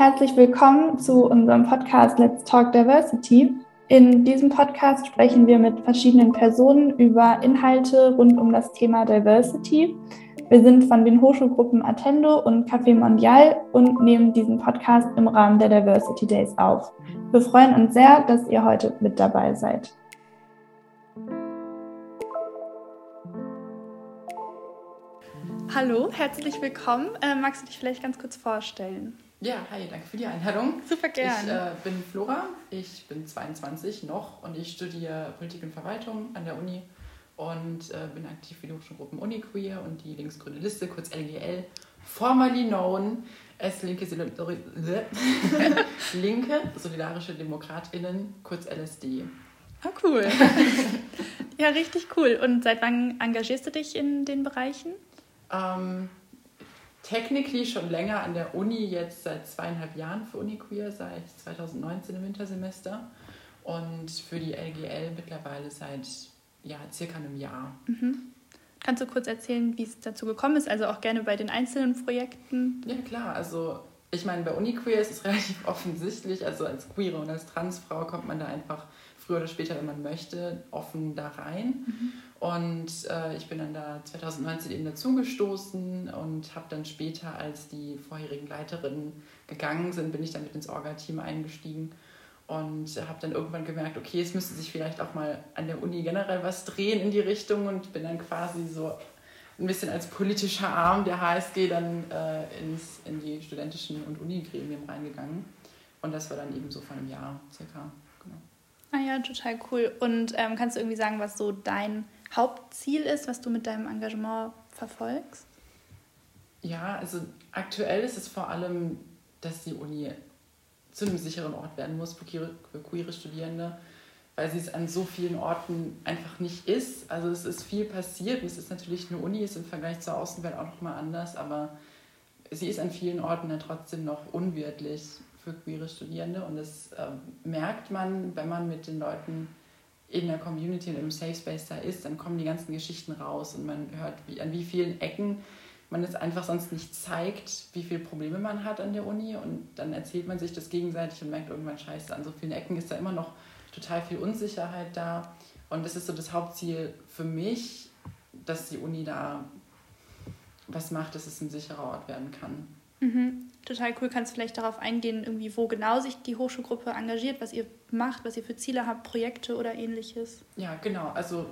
herzlich willkommen zu unserem Podcast Let's Talk Diversity. In diesem Podcast sprechen wir mit verschiedenen Personen über Inhalte rund um das Thema Diversity. Wir sind von den Hochschulgruppen Attendo und Café Mondial und nehmen diesen Podcast im Rahmen der Diversity Days auf. Wir freuen uns sehr, dass ihr heute mit dabei seid. Hallo, herzlich willkommen. Äh, magst du dich vielleicht ganz kurz vorstellen? Ja, hi, danke für die Einladung. Super gerne. Ich äh, bin Flora, ich bin 22 noch und ich studiere Politik und Verwaltung an der Uni und äh, bin aktiv für die Hochschulgruppen Uniqueer und die linksgrüne Liste, kurz LGL, formerly known as Linke, Linke Solidarische DemokratInnen, kurz LSD. Ah, cool. ja, richtig cool. Und seit wann engagierst du dich in den Bereichen? Ähm, technically schon länger an der Uni, jetzt seit zweieinhalb Jahren für Uniqueer, seit 2019 im Wintersemester. Und für die LGL mittlerweile seit ja, circa einem Jahr. Mhm. Kannst du kurz erzählen, wie es dazu gekommen ist? Also auch gerne bei den einzelnen Projekten? Ja, klar. Also ich meine, bei Uniqueer ist es relativ offensichtlich. Also als Queere und als Transfrau kommt man da einfach früher oder später, wenn man möchte, offen da rein. Mhm. Und äh, ich bin dann da 2019 eben dazugestoßen und habe dann später, als die vorherigen Leiterinnen gegangen sind, bin ich dann mit ins Orga-Team eingestiegen und habe dann irgendwann gemerkt, okay, es müsste sich vielleicht auch mal an der Uni generell was drehen in die Richtung und bin dann quasi so ein bisschen als politischer Arm der HSG dann äh, ins, in die studentischen und Uni-Gremien reingegangen. Und das war dann eben so vor einem Jahr circa. Genau. Ah ja, total cool. Und ähm, kannst du irgendwie sagen, was so dein Hauptziel ist, was du mit deinem Engagement verfolgst? Ja, also aktuell ist es vor allem, dass die Uni zu einem sicheren Ort werden muss für queere, für queere Studierende, weil sie es an so vielen Orten einfach nicht ist. Also es ist viel passiert und es ist natürlich eine Uni, ist im Vergleich zur Außenwelt auch nochmal anders, aber sie ist an vielen Orten dann trotzdem noch unwirtlich für queere Studierende und das äh, merkt man, wenn man mit den Leuten in der Community und im Safe Space da ist, dann kommen die ganzen Geschichten raus und man hört, wie, an wie vielen Ecken man es einfach sonst nicht zeigt, wie viele Probleme man hat an der Uni und dann erzählt man sich das gegenseitig und merkt irgendwann, scheiße, an so vielen Ecken ist da immer noch total viel Unsicherheit da und das ist so das Hauptziel für mich, dass die Uni da was macht, dass es ein sicherer Ort werden kann. Mhm. Total cool. Kannst du vielleicht darauf eingehen, irgendwie, wo genau sich die Hochschulgruppe engagiert, was ihr macht, was ihr für Ziele habt, Projekte oder ähnliches? Ja, genau. Also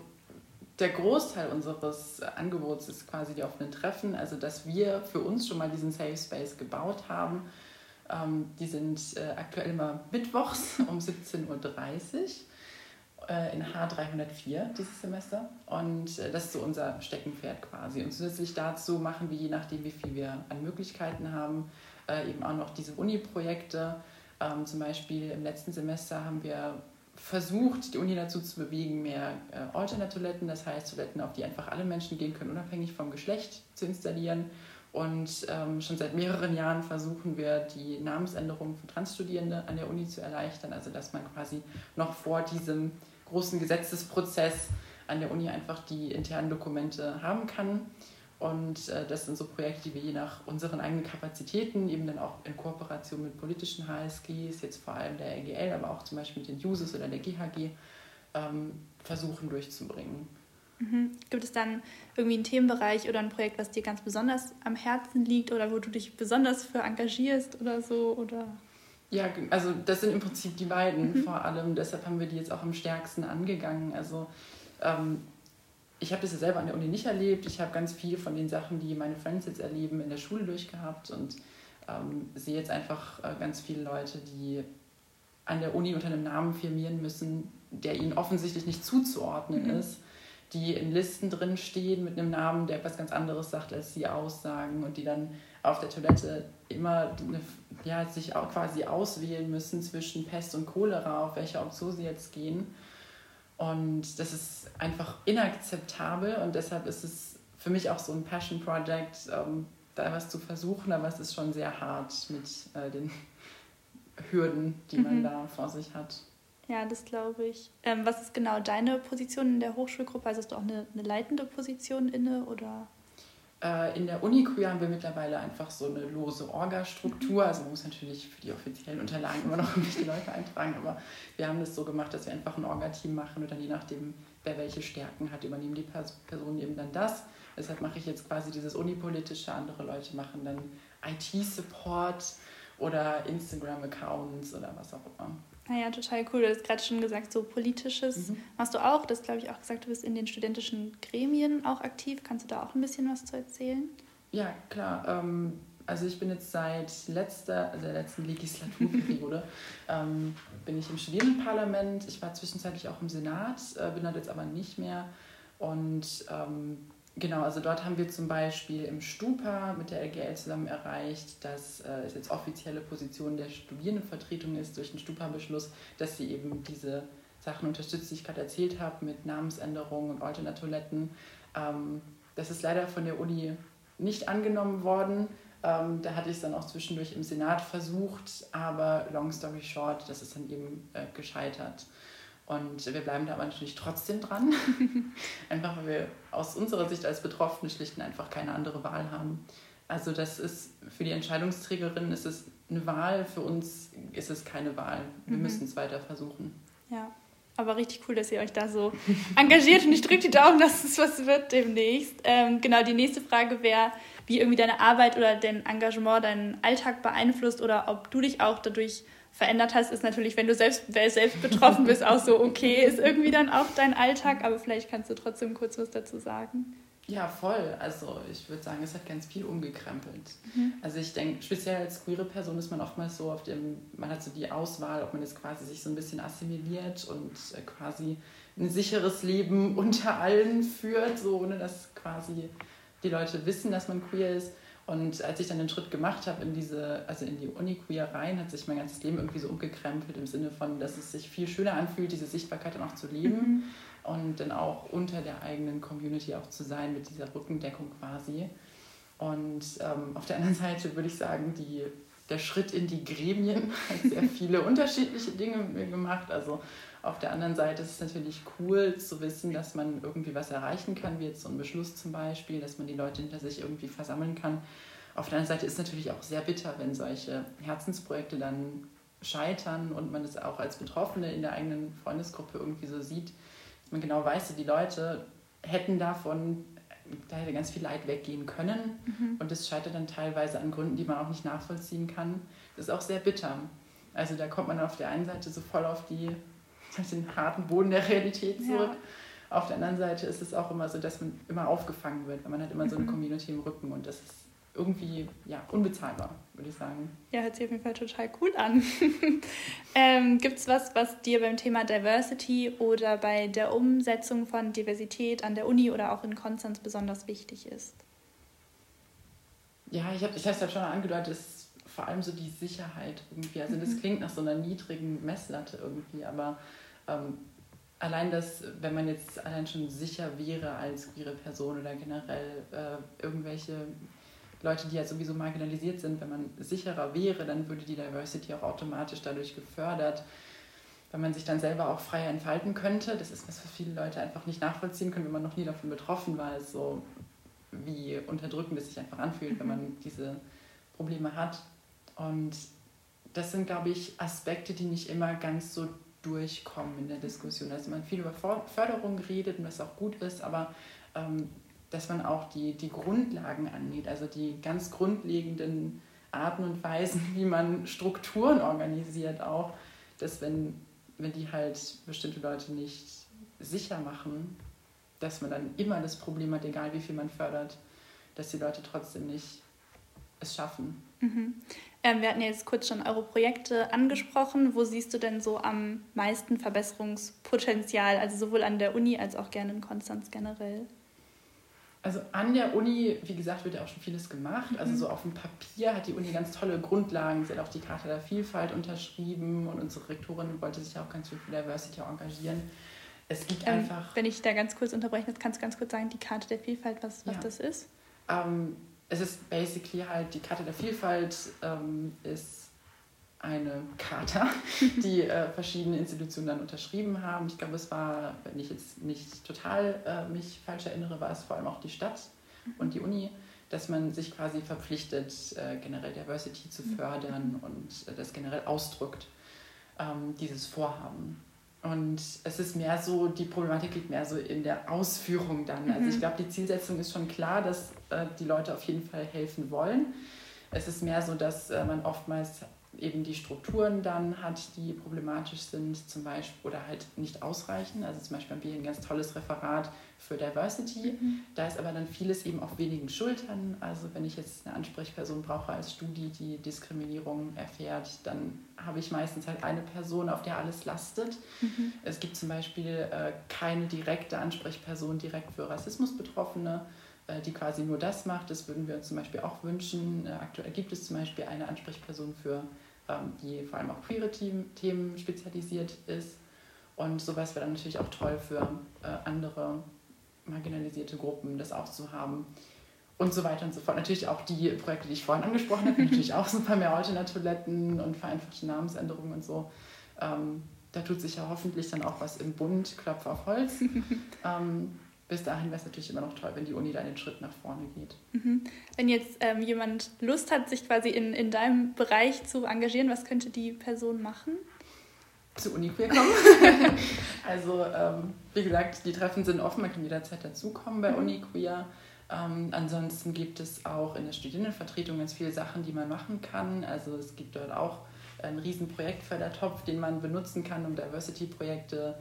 der Großteil unseres Angebots ist quasi die offenen Treffen, also dass wir für uns schon mal diesen Safe Space gebaut haben. Ähm, die sind äh, aktuell immer mittwochs um 17.30 Uhr äh, in H304 dieses Semester. Und äh, das ist so unser Steckenpferd quasi. Und zusätzlich dazu machen wir, je nachdem, wie viel wir an Möglichkeiten haben, äh, eben auch noch diese Uni-Projekte. Ähm, zum Beispiel im letzten Semester haben wir versucht, die Uni dazu zu bewegen, mehr äh, Alternate-Toiletten, das heißt Toiletten, auf die einfach alle Menschen gehen können, unabhängig vom Geschlecht zu installieren. Und ähm, schon seit mehreren Jahren versuchen wir, die Namensänderung für Transstudierende an der Uni zu erleichtern, also dass man quasi noch vor diesem großen Gesetzesprozess an der Uni einfach die internen Dokumente haben kann. Und äh, das sind so Projekte, die wir je nach unseren eigenen Kapazitäten, eben dann auch in Kooperation mit politischen HSGs, jetzt vor allem der LGL, aber auch zum Beispiel mit den Jusos oder der GHG, ähm, versuchen durchzubringen. Mhm. Gibt es dann irgendwie einen Themenbereich oder ein Projekt, was dir ganz besonders am Herzen liegt oder wo du dich besonders für engagierst oder so? Oder? Ja, also das sind im Prinzip die beiden mhm. vor allem. Deshalb haben wir die jetzt auch am stärksten angegangen. Also ähm, ich habe das ja selber an der Uni nicht erlebt. Ich habe ganz viel von den Sachen, die meine Friends jetzt erleben, in der Schule durchgehabt und ähm, sehe jetzt einfach äh, ganz viele Leute, die an der Uni unter einem Namen firmieren müssen, der ihnen offensichtlich nicht zuzuordnen mhm. ist, die in Listen drin stehen mit einem Namen, der etwas ganz anderes sagt, als sie aussagen und die dann auf der Toilette immer eine, ja, sich auch quasi auswählen müssen zwischen Pest und Cholera, auf welche Option sie jetzt gehen. Und das ist einfach inakzeptabel und deshalb ist es für mich auch so ein Passion Project, ähm, da was zu versuchen, aber es ist schon sehr hart mit äh, den Hürden, die mhm. man da vor sich hat. Ja, das glaube ich. Ähm, was ist genau deine Position in der Hochschulgruppe? Also hast du auch eine, eine leitende Position inne oder? Äh, in der Uni-Queer haben wir mittlerweile einfach so eine lose Orga-Struktur. Also man muss natürlich für die offiziellen Unterlagen immer noch irgendwelche Leute eintragen, aber wir haben das so gemacht, dass wir einfach ein Orga-Team machen und dann je nachdem, wer welche Stärken hat, übernehmen die Personen eben dann das. Deshalb mache ich jetzt quasi dieses Unipolitische, andere Leute machen dann IT-Support oder Instagram-Accounts oder was auch immer. Naja, total cool. Du hast gerade schon gesagt, so politisches mhm. machst du auch. Das glaube ich auch gesagt, du bist in den studentischen Gremien auch aktiv. Kannst du da auch ein bisschen was zu erzählen? Ja, klar. Ähm, also ich bin jetzt seit letzter, also der letzten Legislaturperiode, ähm, bin ich im Studierendenparlament. Ich war zwischenzeitlich auch im Senat, äh, bin dort jetzt aber nicht mehr. Und ähm, Genau, also dort haben wir zum Beispiel im Stupa mit der LGL zusammen erreicht, dass äh, es jetzt offizielle Position der Studierendenvertretung ist durch den Stupa-Beschluss, dass sie eben diese Sachen unterstützt, die ich gerade erzählt habe, mit Namensänderungen und Alternatoiletten. Ähm, das ist leider von der Uni nicht angenommen worden. Ähm, da hatte ich es dann auch zwischendurch im Senat versucht, aber long story short, das ist dann eben äh, gescheitert. Und wir bleiben da aber natürlich trotzdem dran. einfach weil wir aus unserer Sicht als Betroffene schlicht und einfach keine andere Wahl haben. Also das ist für die Entscheidungsträgerin ist es eine Wahl, für uns ist es keine Wahl. Wir mhm. müssen es weiter versuchen. Ja, aber richtig cool, dass ihr euch da so engagiert und ich drücke die Daumen, dass es was wird demnächst. Ähm, genau, die nächste Frage wäre, wie irgendwie deine Arbeit oder dein Engagement deinen Alltag beeinflusst oder ob du dich auch dadurch verändert hast, ist natürlich, wenn du selbst, selbst betroffen bist, auch so, okay, ist irgendwie dann auch dein Alltag, aber vielleicht kannst du trotzdem kurz was dazu sagen. Ja, voll. Also ich würde sagen, es hat ganz viel umgekrempelt. Mhm. Also ich denke, speziell als queere Person ist man oftmals so auf dem, man hat so die Auswahl, ob man jetzt quasi sich so ein bisschen assimiliert und äh, quasi ein sicheres Leben unter allen führt, so ohne dass quasi die Leute wissen, dass man queer ist und als ich dann den Schritt gemacht habe in diese, also in die Uni-Queer rein, hat sich mein ganzes Leben irgendwie so umgekrempelt im Sinne von, dass es sich viel schöner anfühlt, diese Sichtbarkeit dann auch zu leben mhm. und dann auch unter der eigenen Community auch zu sein mit dieser Rückendeckung quasi. Und ähm, auf der anderen Seite würde ich sagen, die, der Schritt in die Gremien hat sehr viele unterschiedliche Dinge mit mir gemacht. Also auf der anderen Seite ist es natürlich cool zu wissen, dass man irgendwie was erreichen kann, wie jetzt so ein Beschluss zum Beispiel, dass man die Leute hinter sich irgendwie versammeln kann. Auf der anderen Seite ist es natürlich auch sehr bitter, wenn solche Herzensprojekte dann scheitern und man es auch als Betroffene in der eigenen Freundesgruppe irgendwie so sieht, dass man genau weiß, die Leute hätten davon, da hätte ganz viel Leid weggehen können mhm. und es scheitert dann teilweise an Gründen, die man auch nicht nachvollziehen kann. Das ist auch sehr bitter. Also da kommt man auf der einen Seite so voll auf die den harten Boden der Realität zurück. Ja. Auf der anderen Seite ist es auch immer so, dass man immer aufgefangen wird, weil man hat immer mhm. so eine mhm. Community im Rücken und das ist irgendwie ja, unbezahlbar, würde ich sagen. Ja, hört sich auf jeden Fall total cool an. ähm, Gibt es was, was dir beim Thema Diversity oder bei der Umsetzung von Diversität an der Uni oder auch in Konstanz besonders wichtig ist? Ja, ich habe ich es ja schon angedeutet, es vor allem so die Sicherheit irgendwie. Also das mhm. klingt nach so einer niedrigen Messlatte irgendwie, aber ähm, allein das, wenn man jetzt allein schon sicher wäre als queere Person oder generell äh, irgendwelche Leute, die ja sowieso marginalisiert sind, wenn man sicherer wäre, dann würde die Diversity auch automatisch dadurch gefördert, weil man sich dann selber auch freier entfalten könnte. Das ist was, was viele Leute einfach nicht nachvollziehen können, wenn man noch nie davon betroffen war, ist so wie unterdrückend es sich einfach anfühlt, wenn man mhm. diese Probleme hat. Und das sind, glaube ich, Aspekte, die nicht immer ganz so durchkommen in der Diskussion. Also man viel über Förderung redet und was auch gut ist, aber ähm, dass man auch die, die Grundlagen angeht, also die ganz grundlegenden Arten und Weisen, wie man Strukturen organisiert, auch, dass wenn, wenn die halt bestimmte Leute nicht sicher machen, dass man dann immer das Problem hat, egal wie viel man fördert, dass die Leute trotzdem nicht es schaffen. Mhm. Ähm, wir hatten ja jetzt kurz schon eure Projekte angesprochen. Wo siehst du denn so am meisten Verbesserungspotenzial, also sowohl an der Uni als auch gerne in Konstanz generell? Also an der Uni, wie gesagt, wird ja auch schon vieles gemacht. Also mhm. Also so auf dem Papier hat die Uni ganz tolle Grundlagen. Sie hat auch die Charta der Vielfalt unterschrieben und unsere Rektorin wollte sich auch ganz viel für Diversity engagieren. Es gibt ähm, einfach. Wenn ich da ganz kurz unterbreche, kannst du ganz kurz sagen, die Charta der Vielfalt, was, was ja. das ist? Ähm, es ist basically halt, die Karte der Vielfalt ähm, ist eine Charta, die äh, verschiedene Institutionen dann unterschrieben haben. Ich glaube, es war, wenn ich jetzt nicht total äh, mich falsch erinnere, war es vor allem auch die Stadt und die Uni. dass man sich quasi verpflichtet, äh, generell Diversity zu mhm. fördern und äh, das generell ausdrückt, ähm, dieses Vorhaben. Und es ist mehr so, die Problematik liegt mehr so in der Ausführung dann. Also ich mhm. glaube, die Zielsetzung ist schon klar, dass äh, die Leute auf jeden Fall helfen wollen. Es ist mehr so, dass äh, man oftmals eben die Strukturen dann hat, die problematisch sind, zum Beispiel oder halt nicht ausreichen. Also zum Beispiel haben wir ein ganz tolles Referat für Diversity. Mhm. Da ist aber dann vieles eben auf wenigen Schultern. Also wenn ich jetzt eine Ansprechperson brauche als Studie, die Diskriminierung erfährt, dann habe ich meistens halt eine Person, auf der alles lastet. Mhm. Es gibt zum Beispiel äh, keine direkte Ansprechperson direkt für Rassismusbetroffene die quasi nur das macht. Das würden wir uns zum Beispiel auch wünschen. Äh, aktuell gibt es zum Beispiel eine Ansprechperson für, ähm, die vor allem auch queere Themen spezialisiert ist. Und sowas wäre dann natürlich auch toll für äh, andere marginalisierte Gruppen, das auch zu haben. Und so weiter und so fort. Natürlich auch die Projekte, die ich vorhin angesprochen habe, natürlich auch super mehr Alternatoiletten und vereinfachte Namensänderungen und so. Ähm, da tut sich ja hoffentlich dann auch was im Bund, Klopf auf Holz. bis dahin wäre es natürlich immer noch toll, wenn die Uni da einen Schritt nach vorne geht. Mhm. Wenn jetzt ähm, jemand Lust hat, sich quasi in, in deinem Bereich zu engagieren, was könnte die Person machen? Zu Uniqueer kommen. also, ähm, wie gesagt, die Treffen sind offen, man kann jederzeit dazukommen bei mhm. Uniqueer. Ähm, ansonsten gibt es auch in der Studierendenvertretung ganz viele Sachen, die man machen kann. Also es gibt dort auch einen riesen Projektfördertopf, den man benutzen kann, um Diversity-Projekte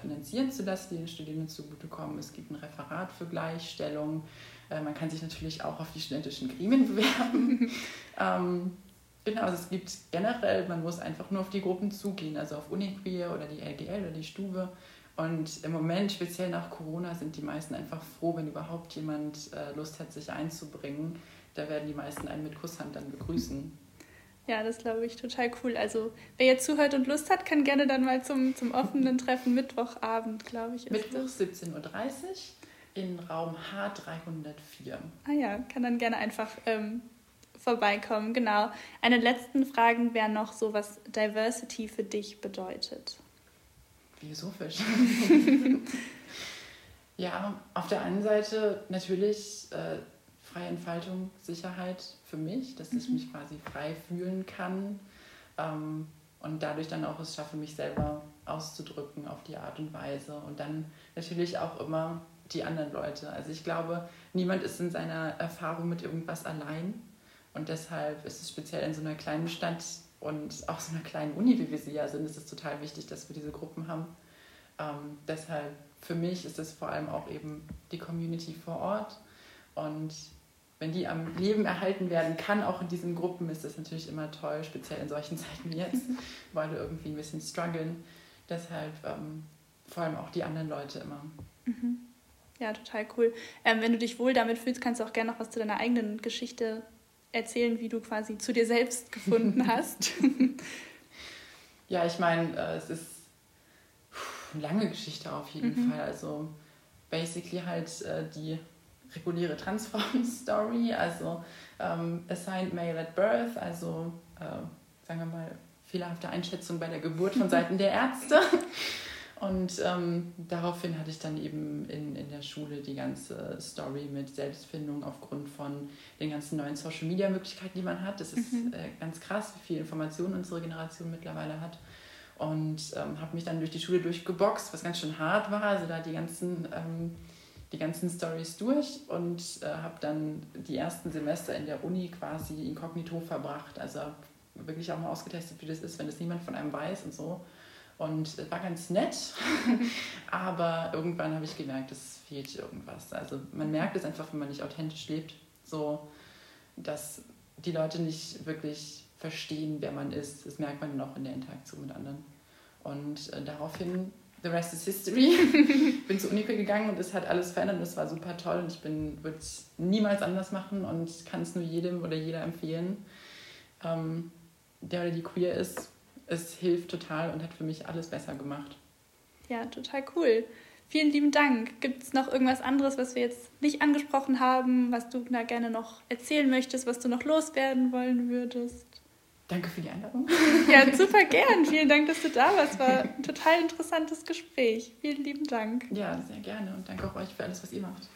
finanzieren zu lassen, die den Studierenden zugutekommen. Es gibt ein Referat für Gleichstellung. Äh, man kann sich natürlich auch auf die studentischen Gremien bewerben. ähm, genau, also es gibt generell, man muss einfach nur auf die Gruppen zugehen, also auf Uniqueer oder die LGL oder die Stube. Und im Moment, speziell nach Corona, sind die meisten einfach froh, wenn überhaupt jemand äh, Lust hat, sich einzubringen. Da werden die meisten einen mit Kusshand dann begrüßen. Ja, das glaube ich total cool. Also wer jetzt zuhört und Lust hat, kann gerne dann mal zum, zum offenen Treffen Mittwochabend, glaube ich. Mittwoch 17.30 Uhr in Raum H304. Ah ja, kann dann gerne einfach ähm, vorbeikommen. Genau. Eine letzten Frage wäre noch so, was Diversity für dich bedeutet. Philosophisch. ja, auf der einen Seite natürlich äh, freie Entfaltung, Sicherheit für mich, dass ich mhm. mich quasi frei fühlen kann ähm, und dadurch dann auch es schaffe, mich selber auszudrücken auf die Art und Weise und dann natürlich auch immer die anderen Leute. Also ich glaube, niemand ist in seiner Erfahrung mit irgendwas allein und deshalb ist es speziell in so einer kleinen Stadt und auch so einer kleinen Uni, wie wir sie ja sind, ist es total wichtig, dass wir diese Gruppen haben. Ähm, deshalb für mich ist es vor allem auch eben die Community vor Ort und wenn die am Leben erhalten werden kann, auch in diesen Gruppen, ist das natürlich immer toll, speziell in solchen Zeiten wie jetzt, weil wir irgendwie ein bisschen strugglen. Deshalb ähm, vor allem auch die anderen Leute immer. Mhm. Ja, total cool. Ähm, wenn du dich wohl damit fühlst, kannst du auch gerne noch was zu deiner eigenen Geschichte erzählen, wie du quasi zu dir selbst gefunden hast. ja, ich meine, äh, es ist eine lange Geschichte auf jeden mhm. Fall. Also basically halt äh, die reguläre Transform-Story, also ähm, Assigned Male at Birth, also äh, sagen wir mal fehlerhafte Einschätzung bei der Geburt von Seiten der Ärzte. Und ähm, daraufhin hatte ich dann eben in, in der Schule die ganze Story mit Selbstfindung aufgrund von den ganzen neuen Social-Media-Möglichkeiten, die man hat. Das ist mhm. äh, ganz krass, wie viel Informationen unsere Generation mittlerweile hat. Und ähm, habe mich dann durch die Schule durchgeboxt, was ganz schön hart war. Also da die ganzen ähm, die ganzen Stories durch und äh, habe dann die ersten Semester in der Uni quasi inkognito verbracht. Also wirklich auch mal ausgetestet, wie das ist, wenn das niemand von einem weiß und so. Und es war ganz nett, aber irgendwann habe ich gemerkt, es fehlt irgendwas. Also man merkt es einfach, wenn man nicht authentisch lebt, so, dass die Leute nicht wirklich verstehen, wer man ist. Das merkt man dann auch in der Interaktion mit anderen. Und äh, daraufhin the rest is history. bin zur Uni gegangen und es hat alles verändert und es war super toll und ich würde es niemals anders machen und kann es nur jedem oder jeder empfehlen, ähm, der oder die queer ist. Es hilft total und hat für mich alles besser gemacht. Ja, total cool. Vielen lieben Dank. Gibt es noch irgendwas anderes, was wir jetzt nicht angesprochen haben, was du da gerne noch erzählen möchtest, was du noch loswerden wollen würdest? Danke für die Einladung. Ja, super gern. Vielen Dank, dass du da warst. War ein total interessantes Gespräch. Vielen lieben Dank. Ja, sehr gerne und danke auch euch für alles, was ihr macht.